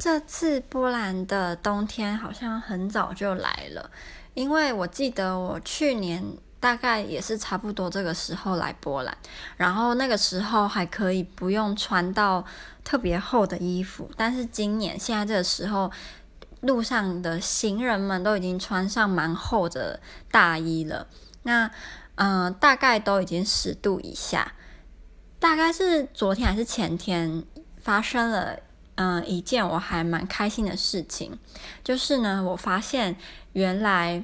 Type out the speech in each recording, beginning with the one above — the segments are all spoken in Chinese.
这次波兰的冬天好像很早就来了，因为我记得我去年大概也是差不多这个时候来波兰，然后那个时候还可以不用穿到特别厚的衣服，但是今年现在这个时候，路上的行人们都已经穿上蛮厚的大衣了，那嗯、大概都已经十度以下，大概是昨天还是前天发生了。嗯，一件我还蛮开心的事情，就是呢，我发现原来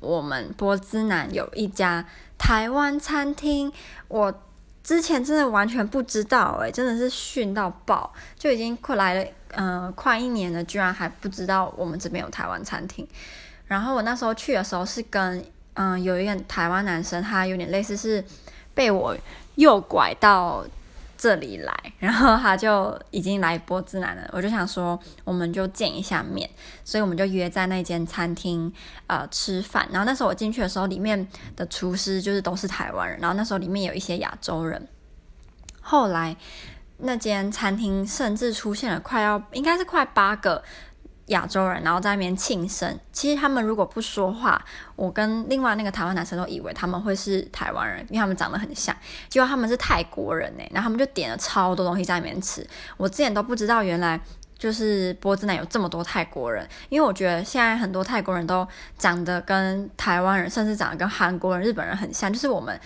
我们波兹南有一家台湾餐厅，我之前真的完全不知道，诶，真的是逊到爆，就已经快来了，嗯、快一年了，居然还不知道我们这边有台湾餐厅。然后我那时候去的时候是跟，嗯、有一个台湾男生，他有点类似是被我诱拐到。这里来，然后他就已经来波兹南了。我就想说，我们就见一下面，所以我们就约在那间餐厅呃吃饭。然后那时候我进去的时候，里面的厨师就是都是台湾人，然后那时候里面有一些亚洲人。后来那间餐厅甚至出现了快要应该是快八个。亚洲人，然后在那边庆生。其实他们如果不说话，我跟另外那个台湾男生都以为他们会是台湾人，因为他们长得很像。结果他们是泰国人呢，然后他们就点了超多东西在那边吃。我之前都不知道，原来就是波兹南有这么多泰国人。因为我觉得现在很多泰国人都长得跟台湾人，甚至长得跟韩国人、日本人很像。就是我们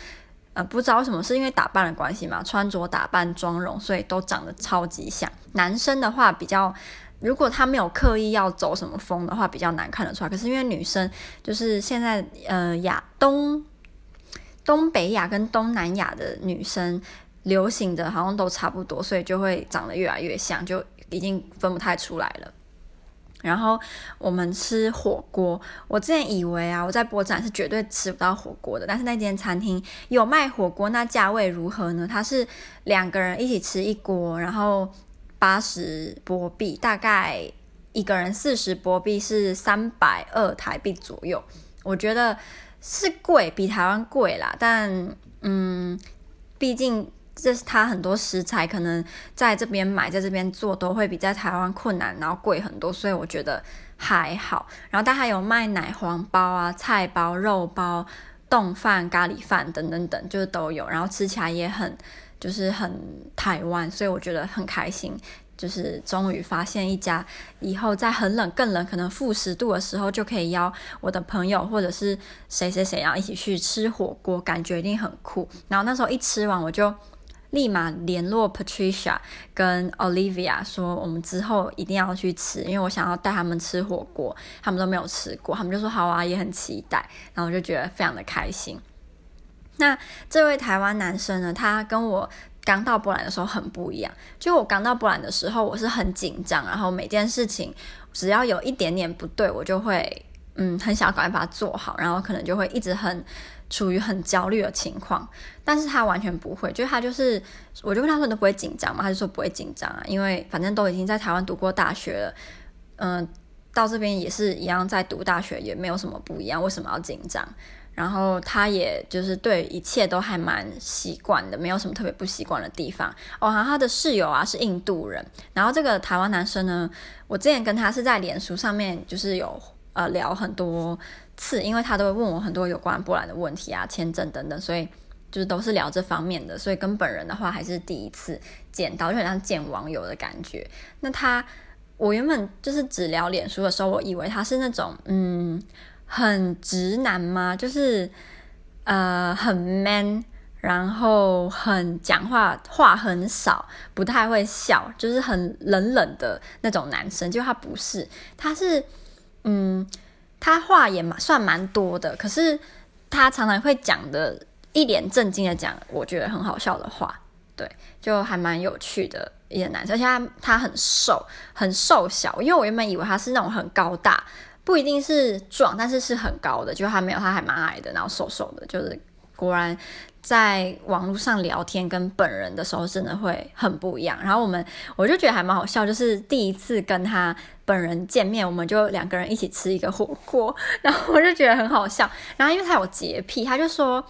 呃不知道为什么，是因为打扮的关系嘛，穿着打扮、妆容，所以都长得超级像。男生的话比较。如果他没有刻意要走什么风的话，比较难看得出来。可是因为女生就是现在呃亚东东北亚跟东南亚的女生流行的好像都差不多，所以就会长得越来越像，就已经分不太出来了。然后我们吃火锅，我之前以为啊，我在博展是绝对吃不到火锅的，但是那间餐厅有卖火锅，那价位如何呢？它是两个人一起吃一锅，然后。八十波币，大概一个人四十波币是三百二台币左右。我觉得是贵，比台湾贵啦。但嗯，毕竟这是他很多食材，可能在这边买，在这边做都会比在台湾困难，然后贵很多，所以我觉得还好。然后他还有卖奶黄包啊、菜包、肉包、冻饭、咖喱饭等等等，就是都有。然后吃起来也很。就是很台湾，所以我觉得很开心。就是终于发现一家，以后在很冷、更冷，可能负十度的时候，就可以邀我的朋友或者是谁谁谁，然后一起去吃火锅，感觉一定很酷。然后那时候一吃完，我就立马联络 Patricia 跟 Olivia 说，我们之后一定要去吃，因为我想要带他们吃火锅，他们都没有吃过，他们就说好啊，也很期待。然后我就觉得非常的开心。那这位台湾男生呢，他跟我刚到波兰的时候很不一样。就我刚到波兰的时候，我是很紧张，然后每件事情只要有一点点不对，我就会嗯很想赶快把它做好，然后可能就会一直很处于很焦虑的情况。但是他完全不会，就他就是，我就问他说你都不会紧张吗？他就说不会紧张啊，因为反正都已经在台湾读过大学了，嗯、到这边也是一样在读大学，也没有什么不一样，为什么要紧张？然后他也就是对一切都还蛮习惯的，没有什么特别不习惯的地方。哦，然后他的室友啊是印度人，然后这个台湾男生呢，我之前跟他是在脸书上面就是有呃聊很多次，因为他都会问我很多有关波兰的问题啊、签证等等，所以就是都是聊这方面的。所以跟本人的话还是第一次见到，就很像见网友的感觉。那他，我原本就是只聊脸书的时候，我以为他是那种嗯。很直男吗？就是呃很 man，然后很讲话话很少，不太会笑，就是很冷冷的那种男生。就他不是，他是嗯，他话也蛮算蛮多的，可是他常常会讲的一脸正经的讲，我觉得很好笑的话，对，就还蛮有趣的一个男生。而且他他很瘦，很瘦小，因为我原本以为他是那种很高大。不一定是壮，但是是很高的，就他没有，他还蛮矮的，然后瘦瘦的，就是果然在网络上聊天跟本人的时候真的会很不一样。然后我们 我就觉得还蛮好笑，就是第一次跟他本人见面，我们就两个人一起吃一个火锅，然后我就觉得很好笑。然后因为他有洁癖，他就说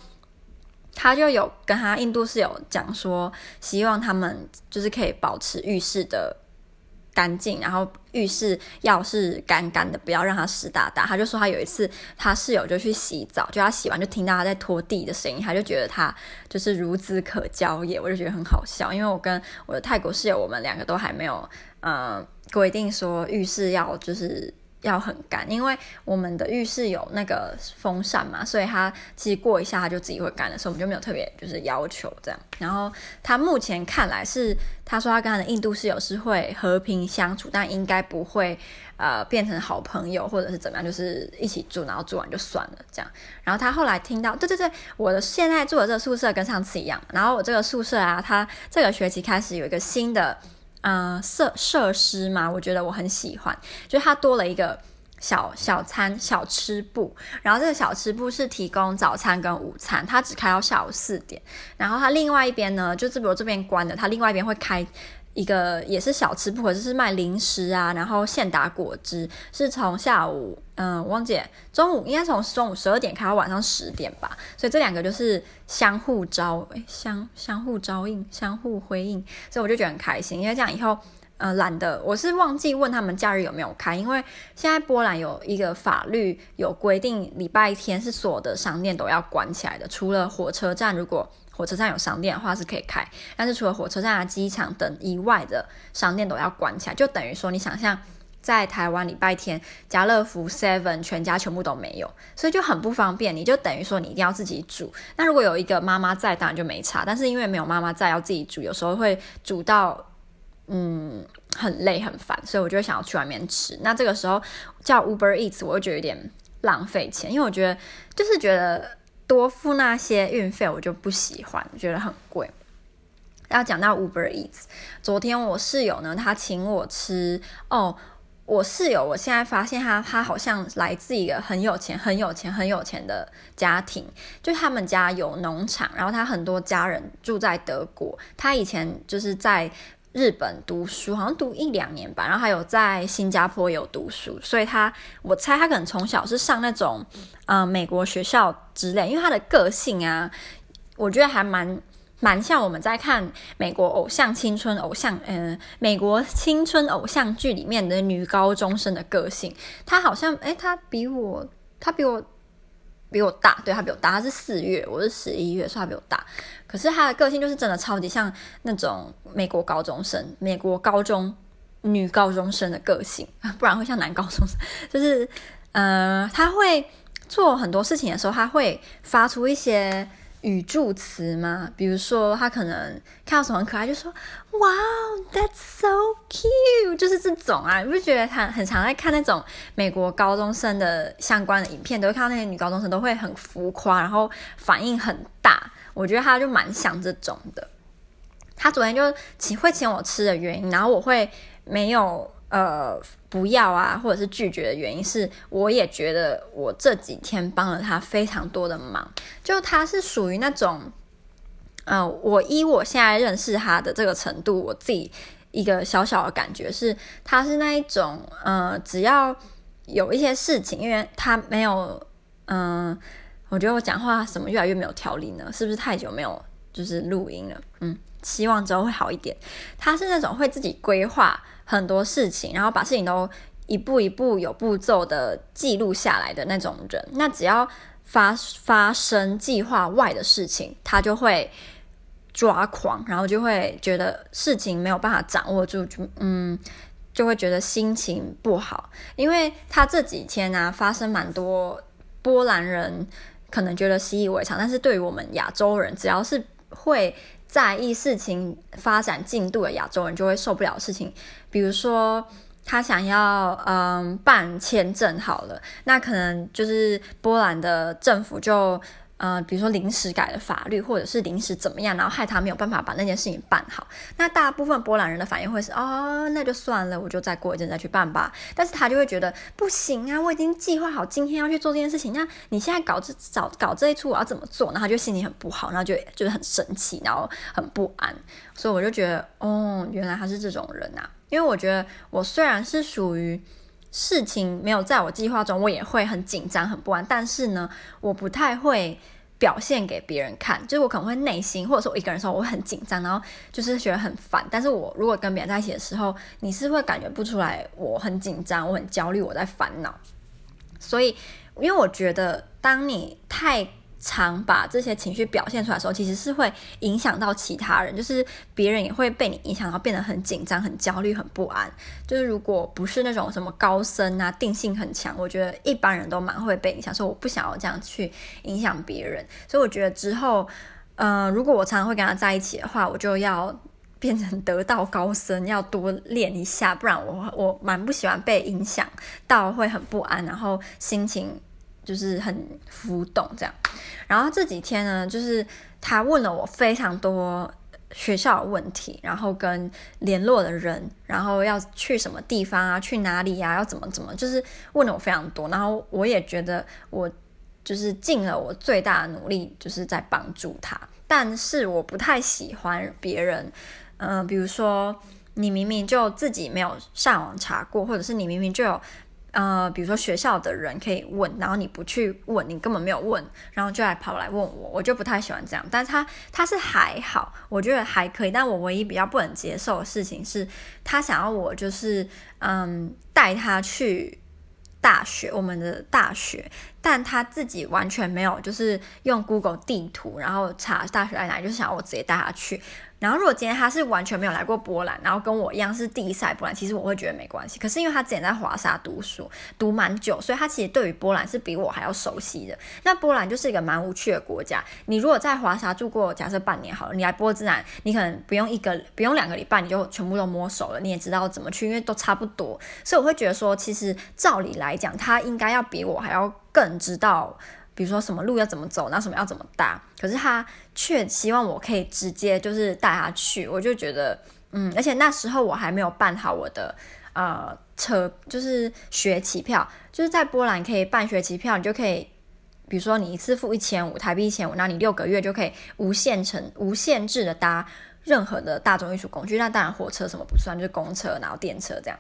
他就有跟他印度室友讲说，希望他们就是可以保持浴室的。干净，然后浴室要是干干的，不要让它湿哒哒。他就说他有一次他室友就去洗澡，就他洗完就听到他在拖地的声音，他就觉得他就是孺子可教也，我就觉得很好笑，因为我跟我的泰国室友，我们两个都还没有嗯规定说浴室要就是。要很干，因为我们的浴室有那个风扇嘛，所以它其实过一下它就自己会干的，所以我们就没有特别就是要求这样。然后他目前看来是，他说他跟他的印度室友是会和平相处，但应该不会呃变成好朋友或者是怎么样，就是一起住，然后住完就算了这样。然后他后来听到，对对对，我的现在住的这个宿舍跟上次一样，然后我这个宿舍啊，他这个学期开始有一个新的。嗯，设设施嘛，我觉得我很喜欢，就它多了一个小小餐小吃部，然后这个小吃部是提供早餐跟午餐，它只开到下午四点，然后它另外一边呢，就是比如这边关的，它另外一边会开。一个也是小吃部，或者是卖零食啊，然后现打果汁，是从下午，嗯，汪姐中午应该从中午十二点开到晚上十点吧，所以这两个就是相互招，诶，相相互招应，相互辉映，所以我就觉得很开心，因为这样以后，呃，懒得，我是忘记问他们假日有没有开，因为现在波兰有一个法律有规定，礼拜天是所有的商店都要关起来的，除了火车站，如果火车站有商店的话是可以开，但是除了火车站啊、机场等以外的商店都要关起来，就等于说你想象在台湾礼拜天，家乐福、Seven 全家全部都没有，所以就很不方便。你就等于说你一定要自己煮。那如果有一个妈妈在，当然就没差。但是因为没有妈妈在，要自己煮，有时候会煮到嗯很累很烦，所以我就想要去外面吃。那这个时候叫 Uber Eats，我就觉得有点浪费钱，因为我觉得就是觉得。多付那些运费，我就不喜欢，觉得很贵。要讲到 Uber Eats，昨天我室友呢，他请我吃哦。我室友，我现在发现他，他好像来自一个很有钱、很有钱、很有钱的家庭，就他们家有农场，然后他很多家人住在德国，他以前就是在。日本读书好像读一两年吧，然后还有在新加坡有读书，所以他我猜他可能从小是上那种呃美国学校之类，因为他的个性啊，我觉得还蛮蛮像我们在看美国偶像青春偶像，嗯、呃，美国青春偶像剧里面的女高中生的个性，他好像诶，他比我他比我。比我大，对，他比我大，他是四月，我是十一月，所以他比我大。可是他的个性就是真的超级像那种美国高中生，美国高中女高中生的个性，不然会像男高中生。就是，呃，他会做很多事情的时候，他会发出一些。语助词吗？比如说，他可能看到什么很可爱，就说 “Wow, that's so cute”，就是这种啊。你不觉得他很常在看那种美国高中生的相关的影片，都会看到那些女高中生都会很浮夸，然后反应很大。我觉得他就蛮像这种的。他昨天就请会请我吃的原因，然后我会没有。呃，不要啊，或者是拒绝的原因是，我也觉得我这几天帮了他非常多的忙。就他是属于那种，嗯、我依我现在认识他的这个程度，我自己一个小小的感觉是，他是那一种，呃，只要有一些事情，因为他没有，嗯、我觉得我讲话什么越来越没有条理呢，是不是太久没有就是录音了？嗯，希望之后会好一点。他是那种会自己规划。很多事情，然后把事情都一步一步有步骤的记录下来的那种人，那只要发发生计划外的事情，他就会抓狂，然后就会觉得事情没有办法掌握住，就嗯，就会觉得心情不好，因为他这几天呢、发生蛮多波兰人可能觉得习以为常，但是对于我们亚洲人，只要是会。在意事情发展进度的亚洲人就会受不了事情，比如说他想要嗯办签证好了，那可能就是波兰的政府就。呃，比如说临时改了法律，或者是临时怎么样，然后害他没有办法把那件事情办好。那大部分波兰人的反应会是，哦，那就算了，我就再过一阵再去办吧。但是他就会觉得不行啊，我已经计划好今天要去做这件事情，那你现在搞这找搞这一出，我要怎么做？然后他就心里很不好，然后就就是很生气，然后很不安。所以我就觉得，哦，原来他是这种人啊。因为我觉得我虽然是属于。事情没有在我计划中，我也会很紧张、很不安。但是呢，我不太会表现给别人看，就是我可能会内心，或者说我一个人的时候我很紧张，然后就是觉得很烦。但是我如果跟别人在一起的时候，你是会感觉不出来我很紧张，我很焦虑，我在烦恼。所以，因为我觉得当你太常把这些情绪表现出来的时候，其实是会影响到其他人，就是别人也会被你影响，然后变得很紧张、很焦虑、很不安。就是如果不是那种什么高僧啊，定性很强，我觉得一般人都蛮会被影响。所以我不想要这样去影响别人。所以我觉得之后，嗯、如果我常常会跟他在一起的话，我就要变成得道高僧，要多练一下，不然我我蛮不喜欢被影响到，会很不安，然后心情。就是很浮动这样，然后这几天呢，就是他问了我非常多学校的问题，然后跟联络的人，然后要去什么地方啊，去哪里呀，要怎么怎么，就是问了我非常多，然后我也觉得我就是尽了我最大的努力，就是在帮助他，但是我不太喜欢别人，嗯，比如说你明明就自己没有上网查过，或者是你明明就有。呃，比如说学校的人可以问，然后你不去问，你根本没有问，然后就来跑来问我，我就不太喜欢这样。但是他他是还好，我觉得还可以。但我唯一比较不能接受的事情是，他想要我就是嗯带他去大学，我们的大学，但他自己完全没有就是用 Google 地图，然后查大学在哪里，就想要我直接带他去。然后，如果今天他是完全没有来过波兰，然后跟我一样是第一次来波兰，其实我会觉得没关系。可是因为他之前在华沙读书，读蛮久，所以他其实对于波兰是比我还要熟悉的。那波兰就是一个蛮无趣的国家。你如果在华沙住过，假设半年好了，你来波兹南，你可能不用一个，不用两个礼拜，你就全部都摸熟了，你也知道怎么去，因为都差不多。所以我会觉得说，其实照理来讲，他应该要比我还要更知道。比如说什么路要怎么走，那什么要怎么搭，可是他却希望我可以直接就是带他去，我就觉得，嗯，而且那时候我还没有办好我的呃车，就是学期票，就是在波兰可以办学期票，你就可以，比如说你一次付一千五台币一千五，那你六个月就可以无限程无限制的搭任何的大众运输工具，那当然火车什么不算，就是公车然后电车这样，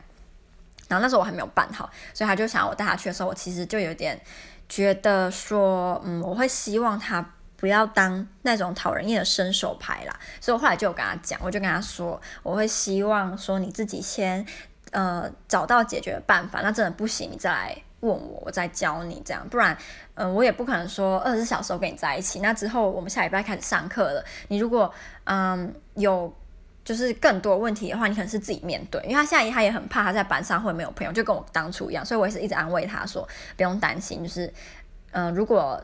然后那时候我还没有办好，所以他就想要我带他去的时候，我其实就有点。觉得说，嗯，我会希望他不要当那种讨人厌的伸手牌啦，所以我后来就有跟他讲，我就跟他说，我会希望说你自己先，呃，找到解决的办法，那真的不行，你再来问我，我再教你这样，不然，嗯，我也不可能说二十四小时跟你在一起，那之后我们下礼拜开始上课了，你如果，嗯，有。就是更多问题的话，你可能是自己面对，因为他现在他也很怕他在班上会没有朋友，就跟我当初一样，所以我也是一直安慰他说不用担心，就是嗯、如果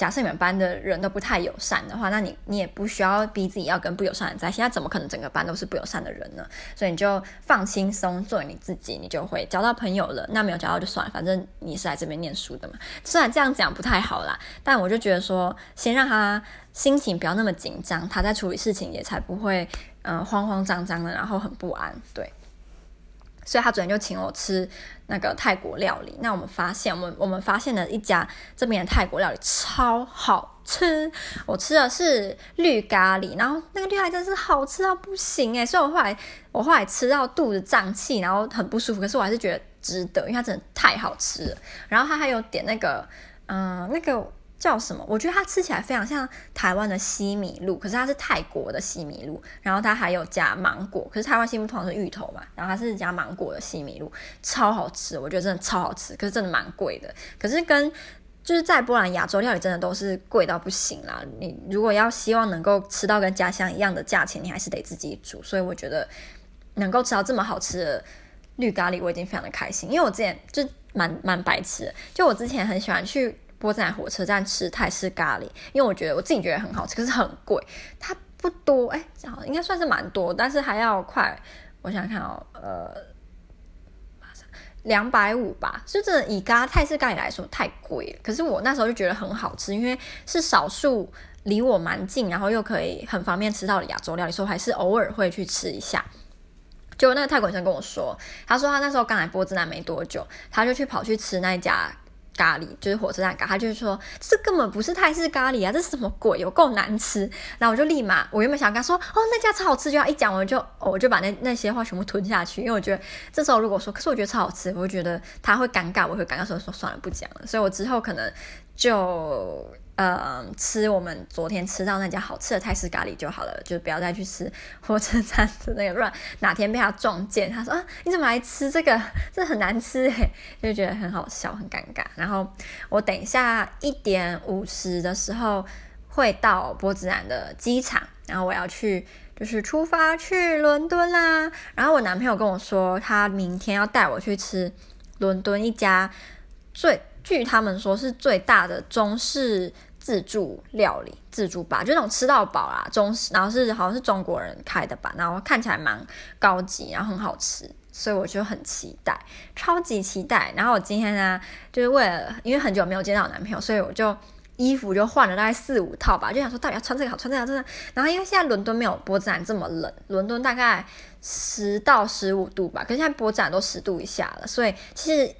假设你们班的人都不太友善的话，那你你也不需要逼自己要跟不友善的人在一起，现在怎么可能整个班都是不友善的人呢？所以你就放轻松，做你自己，你就会交到朋友了。那没有交到就算了，反正你是来这边念书的嘛。虽然这样讲不太好啦，但我就觉得说，先让他心情不要那么紧张，他在处理事情也才不会。嗯、慌慌张张的，然后很不安，对。所以他昨天就请我吃那个泰国料理。那我们发现，我们我们发现了一家这边的泰国料理超好吃。我吃的是绿咖喱，然后那个绿咖喱真是好吃到不行诶。所以我后来我后来吃到肚子胀气，然后很不舒服，可是我还是觉得值得，因为它真的太好吃了。然后他还有点那个，嗯、那个。叫什么？我觉得它吃起来非常像台湾的西米露，可是它是泰国的西米露。然后它还有加芒果，可是台湾西米露通常是芋头嘛，然后它是加芒果的西米露，超好吃，我觉得真的超好吃。可是真的蛮贵的，可是跟就是在波兰亚洲料理真的都是贵到不行啦。你如果要希望能够吃到跟家乡一样的价钱，你还是得自己煮。所以我觉得能够吃到这么好吃的绿咖喱，我已经非常的开心。因为我之前就蛮蛮白痴，就我之前很喜欢去。波兹南火车站吃泰式咖喱，因为我觉得我自己觉得很好吃，可是很贵。它不多，哎，应该算是蛮多，但是还要快。我想想看哦，呃，两百五吧。就真的以咖泰式咖喱来说太贵了。可是我那时候就觉得很好吃，因为是少数离我蛮近，然后又可以很方便吃到的亚洲料理，所以还是偶尔会去吃一下。就那个泰国人跟我说，他说他那时候刚来波兹南没多久，他就去跑去吃那家。咖喱就是火车站咖，他就是说这根本不是泰式咖喱啊，这是什么鬼？有够难吃！然后我就立马，我原本想跟他说，哦，那家超好吃，就要一讲我就，我就把那那些话全部吞下去，因为我觉得这时候如果说，可是我觉得超好吃，我觉得他会尴尬，我会尴尬，所以说算了，不讲了。所以我之后可能就。呃，吃我们昨天吃到那家好吃的泰式咖喱就好了，就不要再去吃火车站的那个，不然哪天被他撞见，他说啊，你怎么来吃这个？这很难吃哎，就觉得很好笑，很尴尬。然后我等一下一点五十的时候会到波兹兰的机场，然后我要去就是出发去伦敦啦。然后我男朋友跟我说，他明天要带我去吃伦敦一家最，据他们说是最大的中式。自助料理，自助吧，就那种吃到饱啦，中式，然后是好像是中国人开的吧，然后看起来蛮高级，然后很好吃，所以我就很期待，超级期待。然后我今天呢，就是为了因为很久没有见到男朋友，所以我就衣服就换了大概四五套吧，就想说到底要穿这个好，穿这个好，穿这个。然后因为现在伦敦没有波兹兰这么冷，伦敦大概十到十五度吧，可是现在波兹兰都十度以下了，所以其实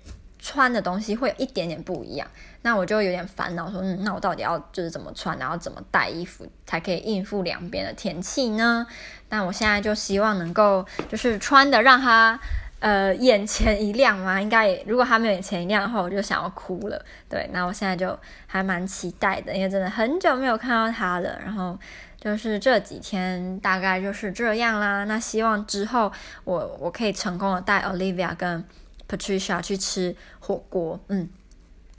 穿的东西会有一点点不一样。那我就有点烦恼，说，嗯，那我到底要就是怎么穿，然后怎么带衣服才可以应付两边的天气呢？那我现在就希望能够就是穿的让他呃眼前一亮嘛，应该也如果他没有眼前一亮的话，我就想要哭了。对，那我现在就还蛮期待的，因为真的很久没有看到他了。然后就是这几天大概就是这样啦。那希望之后我我可以成功的带 Olivia 跟 Patricia 去吃火锅，嗯。